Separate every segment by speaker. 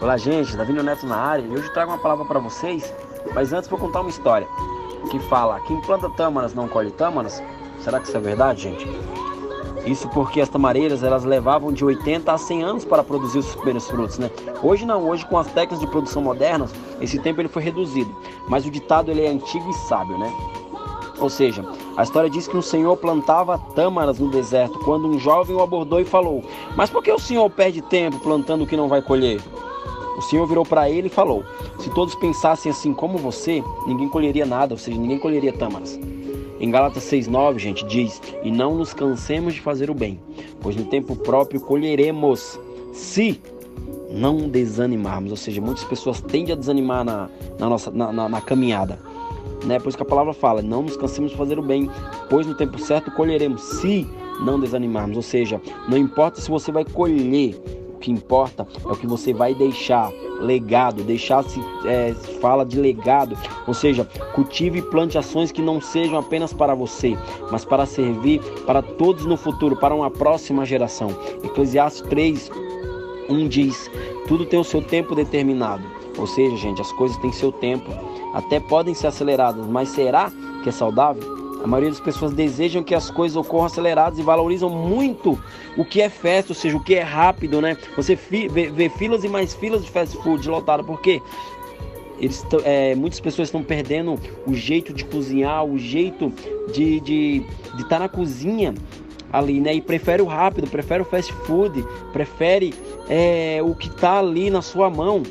Speaker 1: Olá, gente, Davi Neto na área e hoje trago uma palavra para vocês, mas antes vou contar uma história que fala: quem planta tâmaras não colhe tâmaras. Será que isso é verdade, gente? Isso porque as tamareiras elas levavam de 80 a 100 anos para produzir os primeiros frutos, né? Hoje não, hoje com as técnicas de produção modernas, esse tempo ele foi reduzido, mas o ditado ele é antigo e sábio, né? Ou seja, a história diz que um senhor plantava tâmaras no deserto quando um jovem o abordou e falou: Mas por que o senhor perde tempo plantando o que não vai colher? O Senhor virou para ele e falou: Se todos pensassem assim como você, ninguém colheria nada, ou seja, ninguém colheria tâmaras. Em Gálatas 6,9, gente, diz: E não nos cansemos de fazer o bem, pois no tempo próprio colheremos, se não desanimarmos. Ou seja, muitas pessoas tendem a desanimar na, na nossa na, na, na caminhada. Né? Pois que a palavra fala: Não nos cansemos de fazer o bem, pois no tempo certo colheremos, se não desanimarmos. Ou seja, não importa se você vai colher que importa é o que você vai deixar legado, deixar se é, fala de legado, ou seja, cultive e plante ações que não sejam apenas para você, mas para servir para todos no futuro, para uma próxima geração. Eclesiastes 3, 1 diz: tudo tem o seu tempo determinado. Ou seja, gente, as coisas têm seu tempo, até podem ser aceleradas, mas será que é saudável? A maioria das pessoas desejam que as coisas ocorram aceleradas e valorizam muito o que é festa, ou seja, o que é rápido, né? Você vê, vê filas e mais filas de fast food lotado, porque eles é, muitas pessoas estão perdendo o jeito de cozinhar, o jeito de estar de, de tá na cozinha ali, né? E prefere o rápido, prefere o fast food, prefere é, o que está ali na sua mão.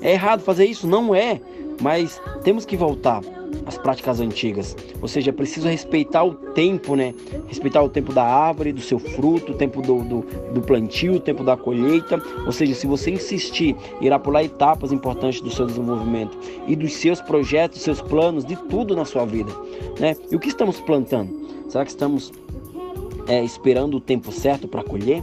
Speaker 1: É errado fazer isso? Não é, mas temos que voltar as práticas antigas. Ou seja, é preciso respeitar o tempo, né? Respeitar o tempo da árvore, do seu fruto, o tempo do, do, do plantio, o tempo da colheita. Ou seja, se você insistir, irá pular etapas importantes do seu desenvolvimento e dos seus projetos, seus planos, de tudo na sua vida. Né? E o que estamos plantando? Será que estamos é, esperando o tempo certo para colher?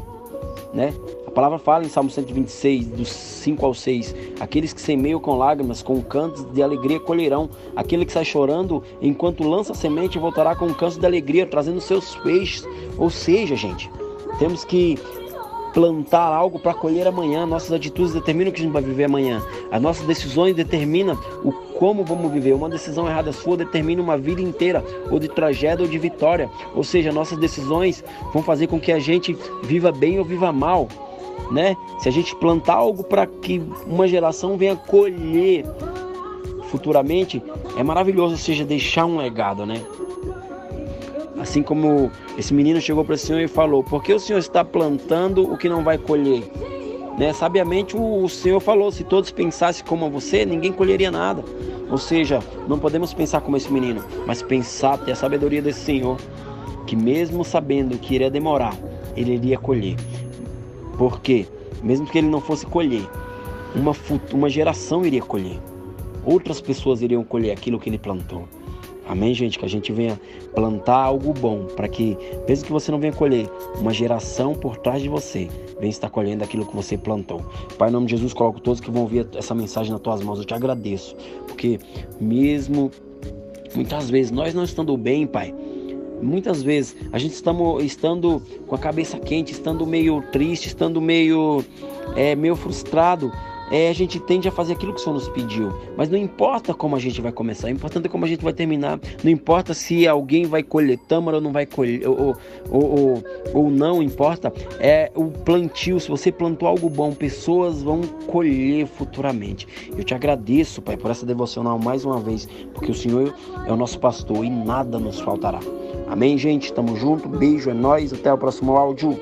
Speaker 1: Né? Palavra fala em Salmo 126, dos 5 ao 6: Aqueles que semeiam com lágrimas, com cantos de alegria colherão. Aquele que sai chorando enquanto lança semente voltará com cantos de alegria, trazendo seus feixes. Ou seja, gente, temos que plantar algo para colher amanhã. Nossas atitudes determinam o que a gente vai viver amanhã. As nossas decisões determinam o como vamos viver. Uma decisão errada sua determina uma vida inteira, ou de tragédia ou de vitória. Ou seja, nossas decisões vão fazer com que a gente viva bem ou viva mal né? Se a gente plantar algo para que uma geração venha colher futuramente, é maravilhoso, ou seja, deixar um legado, né? Assim como esse menino chegou para o Senhor e falou: Por que o Senhor está plantando o que não vai colher? Né? Sabiamente o Senhor falou: Se todos pensassem como você, ninguém colheria nada. Ou seja, não podemos pensar como esse menino, mas pensar, ter a sabedoria desse Senhor, que mesmo sabendo que iria demorar, ele iria colher. Porque, mesmo que ele não fosse colher, uma, uma geração iria colher. Outras pessoas iriam colher aquilo que ele plantou. Amém, gente? Que a gente venha plantar algo bom, para que, mesmo que você não venha colher, uma geração por trás de você venha estar colhendo aquilo que você plantou. Pai, em nome de Jesus, coloco todos que vão ouvir essa mensagem nas tuas mãos. Eu te agradeço, porque mesmo muitas vezes nós não estando bem, Pai, Muitas vezes a gente estamos estando com a cabeça quente, estando meio triste, estando meio, é, meio frustrado, é, a gente tende a fazer aquilo que o Senhor nos pediu. Mas não importa como a gente vai começar, o importante é como a gente vai terminar. Não importa se alguém vai colher tâmara ou não vai colher, ou, ou, ou, ou não importa. É o plantio. Se você plantou algo bom, pessoas vão colher futuramente. Eu te agradeço, Pai, por essa devocional mais uma vez, porque o Senhor é o nosso pastor e nada nos faltará. Amém, gente? Tamo junto. Beijo, é nóis. Até o próximo áudio.